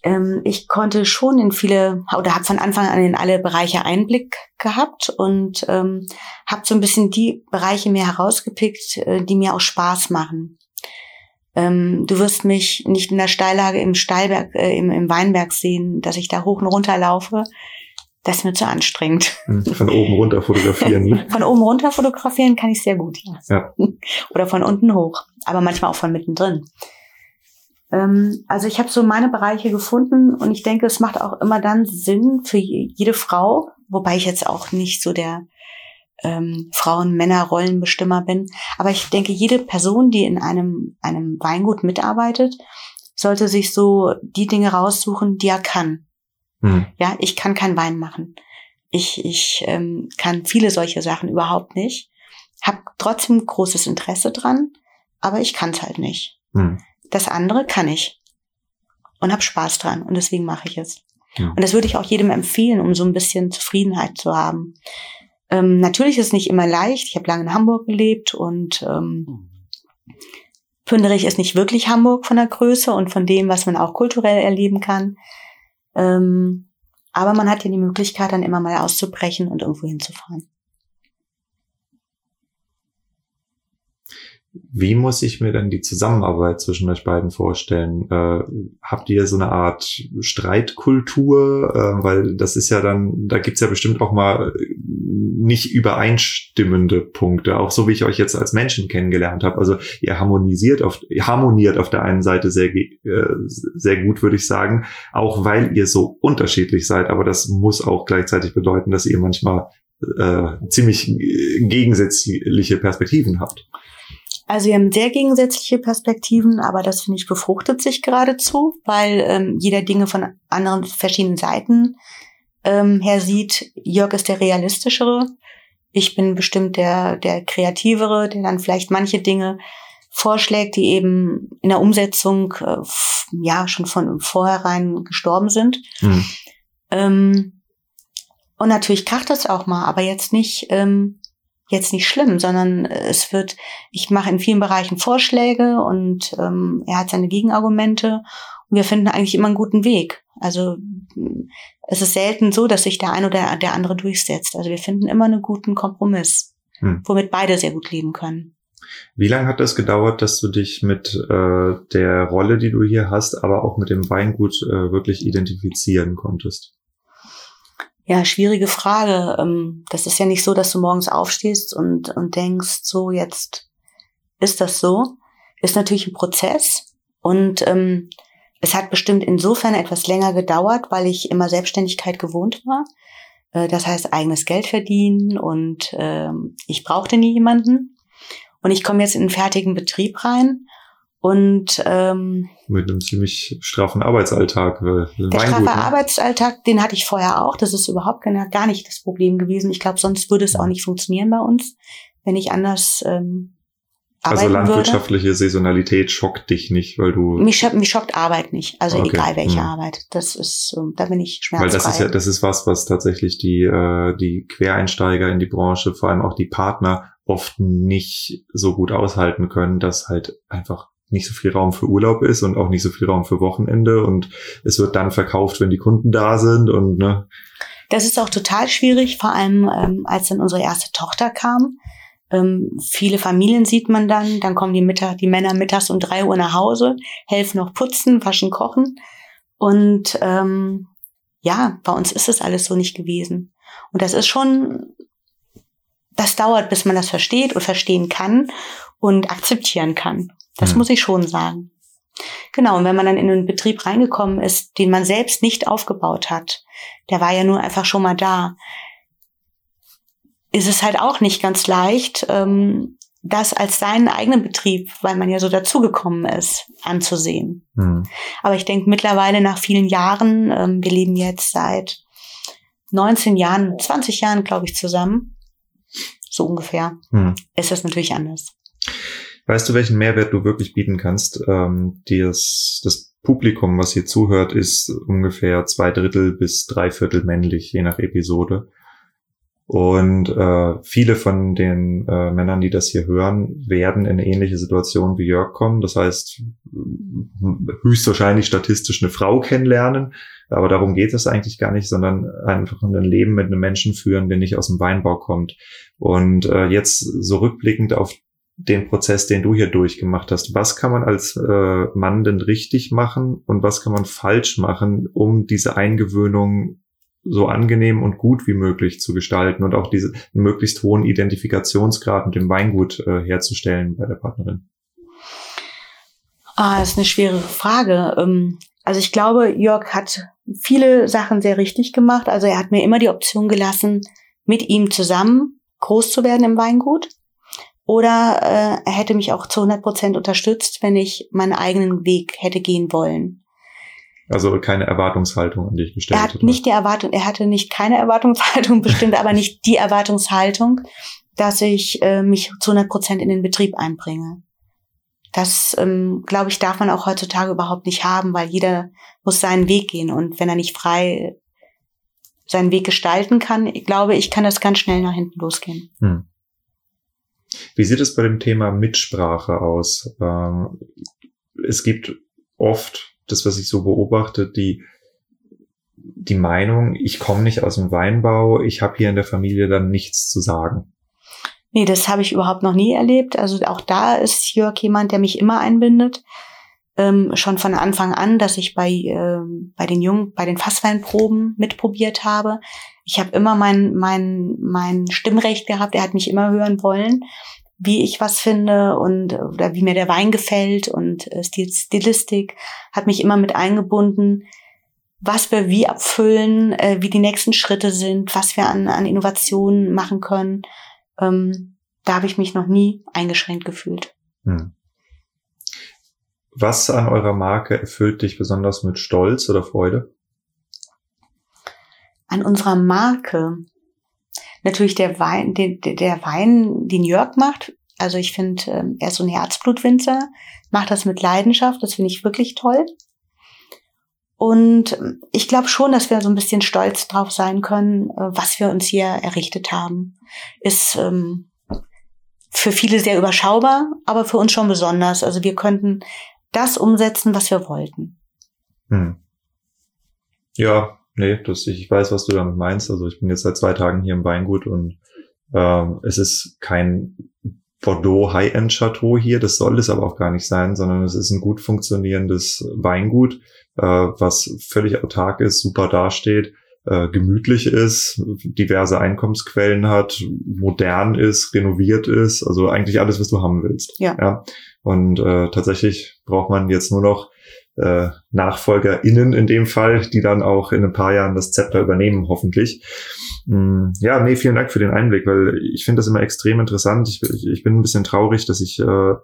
ähm, ich konnte schon in viele oder habe von Anfang an in alle Bereiche Einblick gehabt und ähm, habe so ein bisschen die Bereiche mir herausgepickt, äh, die mir auch Spaß machen. Ähm, du wirst mich nicht in der Steillage im Steilberg, äh, im, im Weinberg sehen, dass ich da hoch und runter laufe. Das ist mir zu anstrengend. Hm, von oben runter fotografieren. Ne? von oben runter fotografieren kann ich sehr gut. Ja. ja. Oder von unten hoch, aber manchmal auch von mittendrin. Ähm, also ich habe so meine Bereiche gefunden und ich denke, es macht auch immer dann Sinn für jede Frau, wobei ich jetzt auch nicht so der ähm, Frauen-Männer-Rollenbestimmer bin. Aber ich denke, jede Person, die in einem, einem Weingut mitarbeitet, sollte sich so die Dinge raussuchen, die er kann. Hm. Ja, ich kann kein Wein machen. Ich, ich ähm, kann viele solche Sachen überhaupt nicht. Hab trotzdem großes Interesse dran, aber ich kann es halt nicht. Hm. Das andere kann ich und habe Spaß dran und deswegen mache ich es. Ja. Und das würde ich auch jedem empfehlen, um so ein bisschen Zufriedenheit zu haben. Ähm, natürlich ist es nicht immer leicht. Ich habe lange in Hamburg gelebt und ähm, Pünderich ist nicht wirklich Hamburg von der Größe und von dem, was man auch kulturell erleben kann. Ähm, aber man hat ja die Möglichkeit, dann immer mal auszubrechen und irgendwo hinzufahren. Wie muss ich mir denn die Zusammenarbeit zwischen euch beiden vorstellen? Äh, habt ihr so eine Art Streitkultur? Äh, weil das ist ja dann, da gibt's ja bestimmt auch mal nicht übereinstimmende Punkte, auch so wie ich euch jetzt als Menschen kennengelernt habe. Also ihr harmonisiert auf, ihr harmoniert auf der einen Seite sehr, äh, sehr gut, würde ich sagen, auch weil ihr so unterschiedlich seid. Aber das muss auch gleichzeitig bedeuten, dass ihr manchmal äh, ziemlich gegensätzliche Perspektiven habt. Also wir haben sehr gegensätzliche Perspektiven, aber das finde ich befruchtet sich geradezu, weil ähm, jeder Dinge von anderen verschiedenen Seiten ähm, her sieht. Jörg ist der realistischere. Ich bin bestimmt der, der kreativere, der dann vielleicht manche Dinge vorschlägt, die eben in der Umsetzung äh, ja schon von vornherein gestorben sind. Mhm. Ähm, und natürlich kracht das auch mal, aber jetzt nicht ähm, jetzt nicht schlimm, sondern äh, es wird, ich mache in vielen Bereichen Vorschläge und ähm, er hat seine Gegenargumente und wir finden eigentlich immer einen guten Weg. Also es ist selten so, dass sich der eine oder der andere durchsetzt. Also wir finden immer einen guten Kompromiss, hm. womit beide sehr gut leben können. Wie lange hat das gedauert, dass du dich mit äh, der Rolle, die du hier hast, aber auch mit dem Weingut äh, wirklich identifizieren konntest? Ja, schwierige Frage. Ähm, das ist ja nicht so, dass du morgens aufstehst und, und denkst, so jetzt ist das so. Ist natürlich ein Prozess und ähm, es hat bestimmt insofern etwas länger gedauert, weil ich immer Selbstständigkeit gewohnt war. Äh, das heißt eigenes Geld verdienen und ähm, ich brauchte nie jemanden. Und ich komme jetzt in einen fertigen Betrieb rein Und ähm, mit einem ziemlich straffen Arbeitsalltag. Der straffe ne? Arbeitsalltag, den hatte ich vorher auch. Das ist überhaupt gar nicht das Problem gewesen. Ich glaube, sonst würde es auch nicht funktionieren bei uns, wenn ich anders ähm, Also arbeiten würde. landwirtschaftliche Saisonalität schockt dich nicht, weil du Mich, schock- mich schockt Arbeit nicht. Also Okay. egal welche Hm. Arbeit. Das ist, ähm, da bin ich Weil schmerzfrei. das ist ja, das ist was, was tatsächlich die, äh, die Quereinsteiger in die Branche, vor allem auch die Partner, oft nicht so gut aushalten können, dass halt einfach nicht so viel Raum für Urlaub ist und auch nicht so viel Raum für Wochenende und es wird dann verkauft, wenn die Kunden da sind und ne, Das ist auch total schwierig, vor allem ähm, als dann unsere erste Tochter kam. Ähm, viele Familien sieht man dann, dann kommen die, Mittag, die Männer mittags um drei Uhr nach Hause, helfen noch putzen, waschen, kochen. Und ähm, ja, bei uns ist es alles so nicht gewesen. Und das ist schon, das dauert, bis man das versteht und verstehen kann und akzeptieren kann. Das Hm. muss ich schon sagen. Genau, und wenn man dann in einen Betrieb reingekommen ist, den man selbst nicht aufgebaut hat, der war ja nur einfach schon mal da, ist es halt auch nicht ganz leicht, ähm, das als seinen eigenen Betrieb, weil man ja so dazugekommen ist, anzusehen. hm, Aber ich denke mittlerweile nach vielen Jahren, ähm, wir leben jetzt seit 19 Jahren, 20 Jahren, glaube ich, zusammen, so ungefähr, hm. ist das natürlich anders. Weißt du, welchen Mehrwert du wirklich bieten kannst? Ähm, das, das Publikum, was hier zuhört, ist ungefähr zwei Drittel bis drei Viertel männlich, je nach Episode. Und äh, viele von den äh, Männern, die das hier hören, werden in ähnliche Situation wie Jörg kommen. Das heißt, höchstwahrscheinlich statistisch eine Frau kennenlernen. Aber darum geht es eigentlich gar nicht, sondern einfach ein Leben mit einem Menschen führen, der nicht aus dem Weinbau kommt. Und äh, jetzt so rückblickend auf den Prozess, den du hier durchgemacht hast. Was kann man als äh, Mann denn richtig machen und was kann man falsch machen, um diese Eingewöhnung so angenehm und gut wie möglich zu gestalten und auch diese einen möglichst hohen Identifikationsgrad mit dem Weingut äh, herzustellen bei der Partnerin? Ah, das ist eine schwere Frage. Ähm, Also ich glaube, Jörg hat viele Sachen sehr richtig gemacht. Also er hat mir immer die Option gelassen, mit ihm zusammen groß zu werden im Weingut. Oder äh, er hätte mich auch zu 100 Prozent unterstützt, wenn ich meinen eigenen Weg hätte gehen wollen. Also keine Erwartungshaltung an dich gestellt. Er hat oder? nicht die Erwartung, er hatte nicht keine Erwartungshaltung bestimmt, aber nicht die Erwartungshaltung, dass ich äh, mich zu 100 Prozent in den Betrieb einbringe. Das, ähm, glaube ich, darf man auch heutzutage überhaupt nicht haben, weil jeder muss seinen Weg gehen. Und wenn er nicht frei seinen Weg gestalten kann, ich glaube ich, kann das ganz schnell nach hinten losgehen. Hm. Wie sieht es bei dem Thema Mitsprache aus? Ähm, es gibt oft, das was ich so beobachte, die die Meinung, ich komme nicht aus dem Weinbau, ich habe hier in der Familie dann nichts zu sagen. Nee, das habe ich überhaupt noch nie erlebt. Also auch da ist Jörg jemand, der mich immer einbindet. Ähm, schon von Anfang an, dass ich bei, ähm, bei den Jungen, bei den Fassweinproben mitprobiert habe. Ich habe immer mein, mein, mein Stimmrecht gehabt. Er hat mich immer hören wollen, wie ich was finde und oder wie mir der Wein gefällt und äh, Stil, Stilistik hat mich immer mit eingebunden, was wir wie abfüllen, äh, wie die nächsten Schritte sind, was wir an, an Innovationen machen können. Ähm, da habe ich mich noch nie eingeschränkt gefühlt. Hm. Was an eurer Marke erfüllt dich besonders mit Stolz oder Freude? An unserer Marke. Natürlich der Wein, der, der Wein, den Jörg macht. Also ich finde, ähm, er ist so ein Herzblutwinzer, macht das mit Leidenschaft, das finde ich wirklich toll. Und ähm, ich glaube schon, dass wir so ein bisschen stolz drauf sein können, äh, was wir uns hier errichtet haben. Ist ähm, für viele sehr überschaubar, aber für uns schon besonders. Also wir könnten das umsetzen, was wir wollten. Hm. Ja, nee, das, ich weiß, was du damit meinst. Also ich bin jetzt seit zwei Tagen hier im Weingut und ähm, es ist kein Bordeaux High-End Chateau hier, das soll es aber auch gar nicht sein, sondern es ist ein gut funktionierendes Weingut, äh, was völlig autark ist, super dasteht, äh, gemütlich ist, diverse Einkommensquellen hat, modern ist, renoviert ist, also eigentlich alles, was du haben willst. Ja. ja. Und äh, tatsächlich braucht man jetzt nur noch äh, NachfolgerInnen in dem Fall, die dann auch in ein paar Jahren das Zepter übernehmen, hoffentlich. Mm, ja, nee, vielen Dank für den Einblick, weil ich finde das immer extrem interessant. Ich, ich, ich, bin ein bisschen traurig, dass ich äh,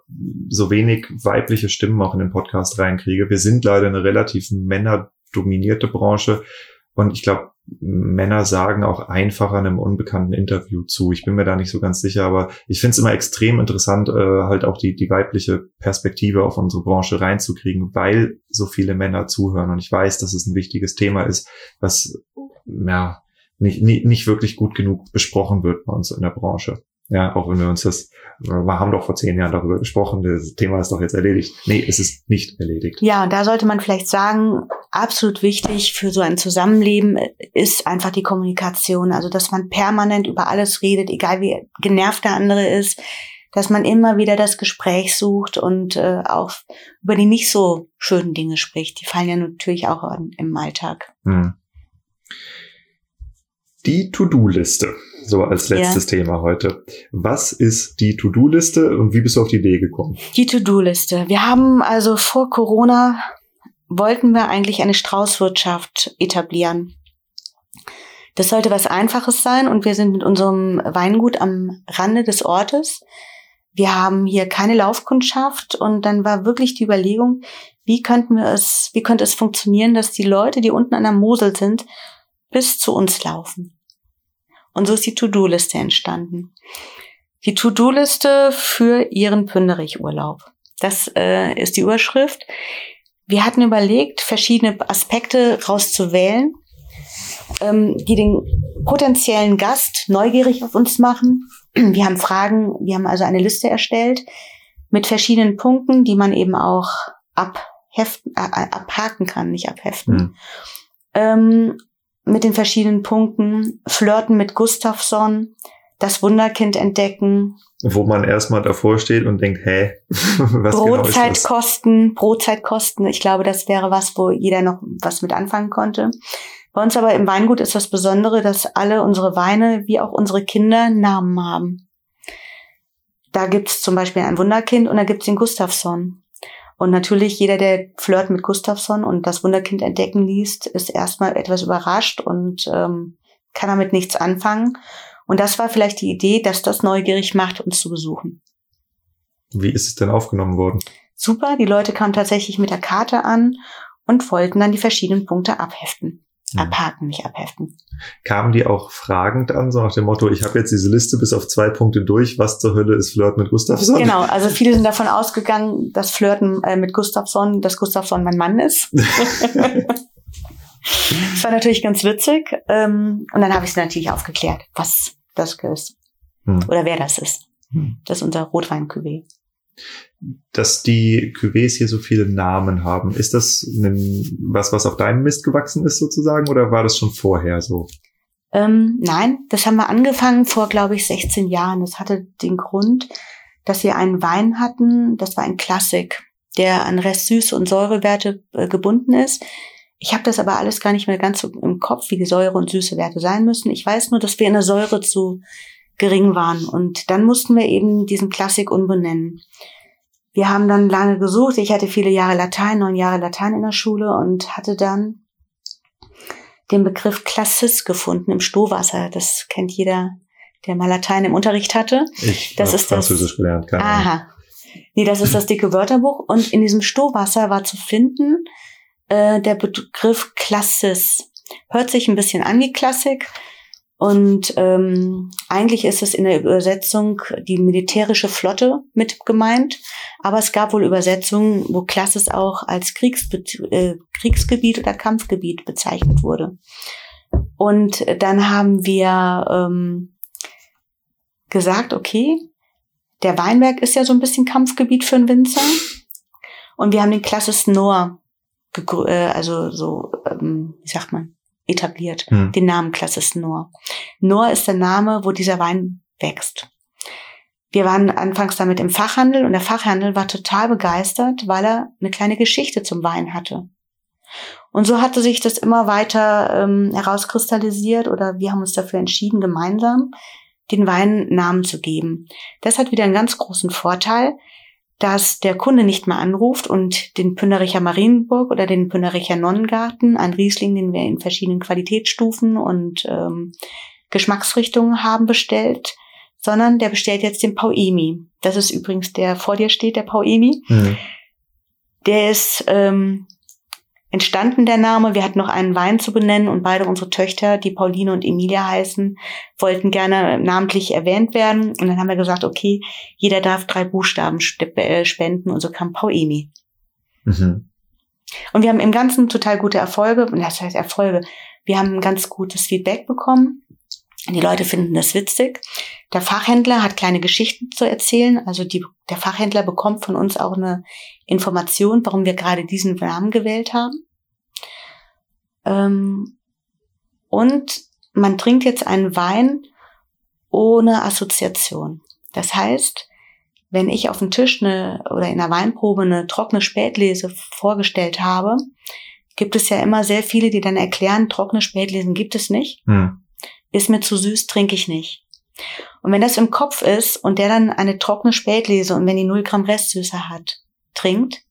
so wenig weibliche Stimmen auch in den Podcast reinkriege. Wir sind leider eine relativ männerdominierte Branche und ich glaube, Männer sagen auch einfacher einem unbekannten Interview zu. Ich bin mir da nicht so ganz sicher, aber ich finde es immer extrem interessant, äh, halt auch die, die weibliche Perspektive auf unsere Branche reinzukriegen, weil so viele Männer zuhören. Und ich weiß, dass es ein wichtiges Thema ist, was ja nicht, nicht, nicht wirklich gut genug besprochen wird bei uns in der Branche. Ja, auch wenn wir uns das, wir haben doch vor zehn Jahren darüber gesprochen, das Thema ist doch jetzt erledigt. Nee, es ist nicht erledigt. Ja, da sollte man vielleicht sagen, absolut wichtig für so ein Zusammenleben ist einfach die Kommunikation. Also, dass man permanent über alles redet, egal wie genervt der andere ist, dass man immer wieder das Gespräch sucht und äh, auch über die nicht so schönen Dinge spricht. Die fallen ja natürlich auch an, im Alltag. Hm. Die To-Do-Liste, so als letztes ja. Thema heute. Was ist die To-Do-Liste und wie bist du auf die Idee gekommen? Die To-Do-Liste. Wir haben also vor Corona wollten wir eigentlich eine Straußwirtschaft etablieren. Das sollte was Einfaches sein und wir sind mit unserem Weingut am Rande des Ortes. Wir haben hier keine Laufkundschaft und dann war wirklich die Überlegung, wie könnten wir es, wie könnte es funktionieren, dass die Leute, die unten an der Mosel sind, bis zu uns laufen. Und so ist die To-Do-Liste entstanden. Die To-Do-Liste für Ihren Pünderich-Urlaub. Das äh, ist die Überschrift. Wir hatten überlegt, verschiedene Aspekte rauszuwählen, ähm, die den potenziellen Gast neugierig auf uns machen. Wir haben Fragen, wir haben also eine Liste erstellt mit verschiedenen Punkten, die man eben auch abheften, äh, abhaken kann, nicht abheften. Mhm. Ähm, mit den verschiedenen Punkten, Flirten mit Gustafsson, das Wunderkind entdecken. Wo man erstmal davor steht und denkt, hä, was Brotzeitkosten, genau Brotzeitkosten. Ich glaube, das wäre was, wo jeder noch was mit anfangen konnte. Bei uns aber im Weingut ist das Besondere, dass alle unsere Weine, wie auch unsere Kinder, Namen haben. Da gibt's zum Beispiel ein Wunderkind und da gibt's den Gustafsson. Und natürlich jeder, der Flirt mit Gustafsson und das Wunderkind entdecken liest, ist erstmal etwas überrascht und ähm, kann damit nichts anfangen. Und das war vielleicht die Idee, dass das neugierig macht, uns zu besuchen. Wie ist es denn aufgenommen worden? Super, die Leute kamen tatsächlich mit der Karte an und wollten dann die verschiedenen Punkte abheften. Abhaken, nicht abheften. Kamen die auch fragend an, so nach dem Motto, ich habe jetzt diese Liste bis auf zwei Punkte durch, was zur Hölle ist Flirt mit Gustafsson? Genau, also viele sind davon ausgegangen, dass Flirten äh, mit Gustafsson, dass Gustafsson mein Mann ist. das war natürlich ganz witzig. Ähm, und dann habe ich es natürlich aufgeklärt, was das ist. Hm. Oder wer das ist. Hm. Das ist unser Rotwein-Cuvée dass die Cuvées hier so viele Namen haben. Ist das ein, was, was auf deinem Mist gewachsen ist sozusagen oder war das schon vorher so? Ähm, nein, das haben wir angefangen vor, glaube ich, 16 Jahren. Das hatte den Grund, dass wir einen Wein hatten, das war ein Klassik, der an Rest Süße und Säurewerte äh, gebunden ist. Ich habe das aber alles gar nicht mehr ganz so im Kopf, wie die Säure und Süßewerte sein müssen. Ich weiß nur, dass wir in der Säure zu gering waren. Und dann mussten wir eben diesen Klassik umbenennen. Wir haben dann lange gesucht. Ich hatte viele Jahre Latein, neun Jahre Latein in der Schule und hatte dann den Begriff Klassis gefunden im Stohwasser. Das kennt jeder, der mal Latein im Unterricht hatte. Ich das ist Französisch das, gelernt. Keine aha. Nee, das ist das dicke Wörterbuch. Und in diesem Stohwasser war zu finden äh, der Begriff Klassis. Hört sich ein bisschen an wie Klassik, und ähm, eigentlich ist es in der Übersetzung die militärische Flotte mit gemeint, aber es gab wohl Übersetzungen, wo Klasses auch als Kriegsbe äh, Kriegsgebiet oder Kampfgebiet bezeichnet wurde. Und dann haben wir ähm, gesagt, okay, der Weinberg ist ja so ein bisschen Kampfgebiet für einen Winzer. Und wir haben den Klasses Noor, äh, also so, ähm, wie sagt man, etabliert, hm. den Namen Klasses Noor. Noor ist der Name, wo dieser Wein wächst. Wir waren anfangs damit im Fachhandel und der Fachhandel war total begeistert, weil er eine kleine Geschichte zum Wein hatte. Und so hatte sich das immer weiter ähm, herauskristallisiert oder wir haben uns dafür entschieden, gemeinsam den Wein Namen zu geben. Das hat wieder einen ganz großen Vorteil. Dass der Kunde nicht mehr anruft und den Pündericher Marienburg oder den Pündericher Nonnengarten, ein Riesling, den wir in verschiedenen Qualitätsstufen und ähm, Geschmacksrichtungen haben, bestellt, sondern der bestellt jetzt den Pauemi. Das ist übrigens der vor dir steht, der Pauemi. Mhm. Der ist ähm, entstanden der Name. Wir hatten noch einen Wein zu benennen und beide unsere Töchter, die Pauline und Emilia heißen, wollten gerne namentlich erwähnt werden. Und dann haben wir gesagt, okay, jeder darf drei Buchstaben äh, spenden und so kam Pauemi. Mhm. Und wir haben im Ganzen total gute Erfolge. Und das heißt Erfolge. Wir haben ein ganz gutes Feedback bekommen. Die Leute finden das witzig. Der Fachhändler hat kleine Geschichten zu erzählen. Also die, der Fachhändler bekommt von uns auch eine Information, warum wir gerade diesen Namen gewählt haben. Ähm, und man trinkt jetzt einen Wein ohne Assoziation. Das heißt, wenn ich auf dem Tisch eine, oder in der Weinprobe eine trockene Spätlese vorgestellt habe, gibt es ja immer sehr viele, die dann erklären, trockene Spätlesen gibt es nicht. Hm. Ist mir zu süß, trinke ich nicht. Und wenn das im Kopf ist und der dann eine trockene Spätlese und wenn die 0 Gramm Restsüße hat, trinkt,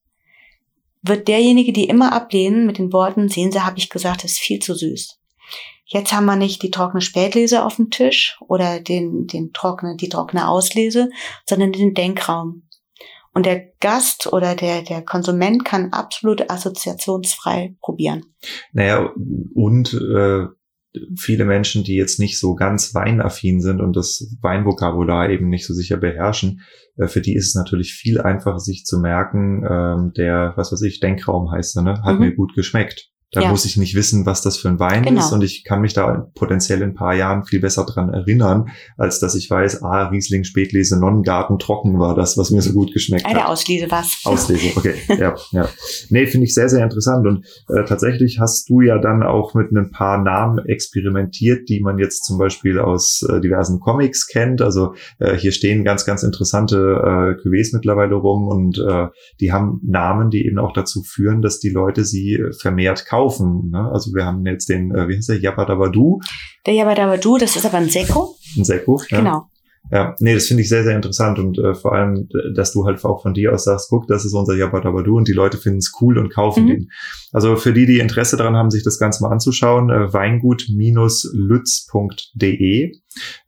wird derjenige die immer ablehnen mit den Worten, sehen Sie, habe ich gesagt, ist viel zu süß. Jetzt haben wir nicht die trockene Spätlese auf dem Tisch oder den, den trockene, die trockene Auslese, sondern den Denkraum. Und der Gast oder der, der Konsument kann absolut assoziationsfrei probieren. Naja, und äh, viele Menschen, die jetzt nicht so ganz weinaffin sind und das Weinvokabular eben nicht so sicher beherrschen, äh, für die ist es natürlich viel einfacher, sich zu merken, ähm, der, was weiß ich, Denkraum heißt er, ne? Hat mhm. mir gut geschmeckt. Da ja. muss ich nicht wissen, was das für ein Wein genau. ist und ich kann mich da potenziell in ein paar Jahren viel besser dran erinnern, als dass ich weiß, ah, Riesling, Spätlese, Nonnengarten, trocken war das, was mir so gut geschmeckt Eine hat. Eine Auslese was. Auslese, okay, ja, ja. Nee, finde ich sehr, sehr interessant und äh, tatsächlich hast du ja dann auch mit ein paar Namen experimentiert, die man jetzt zum Beispiel aus äh, diversen Comics kennt. Also äh, hier stehen ganz, ganz interessante äh, Cuvées mittlerweile rum und äh, die haben Namen, die eben auch dazu führen, dass die Leute sie vermehrt kaufen kaufen. Ne? Also wir haben jetzt den, äh, wie heißt der, Yabadabadu. Der Yabadabadu, das ist aber ein Sekko. Ein Sekko, ja. Genau. Ja, nee, das finde ich sehr, sehr interessant und äh, vor allem, dass du halt auch von dir aus sagst, guck, das ist unser Yabadabadu und die Leute finden es cool und kaufen mhm. den. Also für die, die Interesse daran haben, sich das Ganze mal anzuschauen, äh, weingut-lütz.de.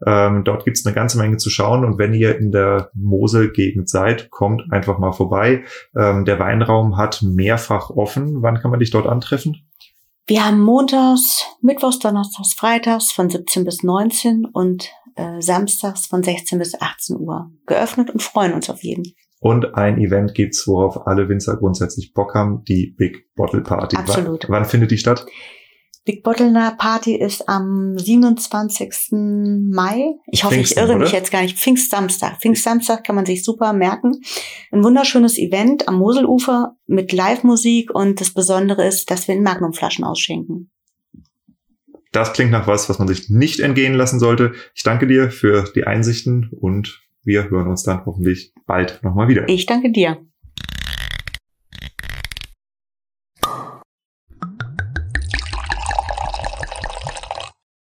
Ähm, dort gibt's eine ganze Menge zu schauen und wenn ihr in der Mosel-Gegend seid, kommt einfach mal vorbei. Ähm, der Weinraum hat mehrfach offen. Wann kann man dich dort antreffen? Wir haben montags, mittwochs, donnerstags, freitags von 17 bis 19 und äh, samstags von 16 bis 18 Uhr geöffnet und freuen uns auf jeden. Und ein Event gibt's, worauf alle Winzer grundsätzlich Bock haben, die Big Bottle Party. Absolut. Wann, wann findet die statt? Big Bottle Party ist am 27. Mai. Ich hoffe, Pfingsten, ich irre mich jetzt gar nicht. Pfingstsamstag. Pfingstsamstag kann man sich super merken. Ein wunderschönes Event am Moselufer mit Live-Musik und das Besondere ist, dass wir in Magnumflaschen ausschenken. Das klingt nach was, was man sich nicht entgehen lassen sollte. Ich danke dir für die Einsichten und wir hören uns dann hoffentlich bald nochmal wieder. Ich danke dir.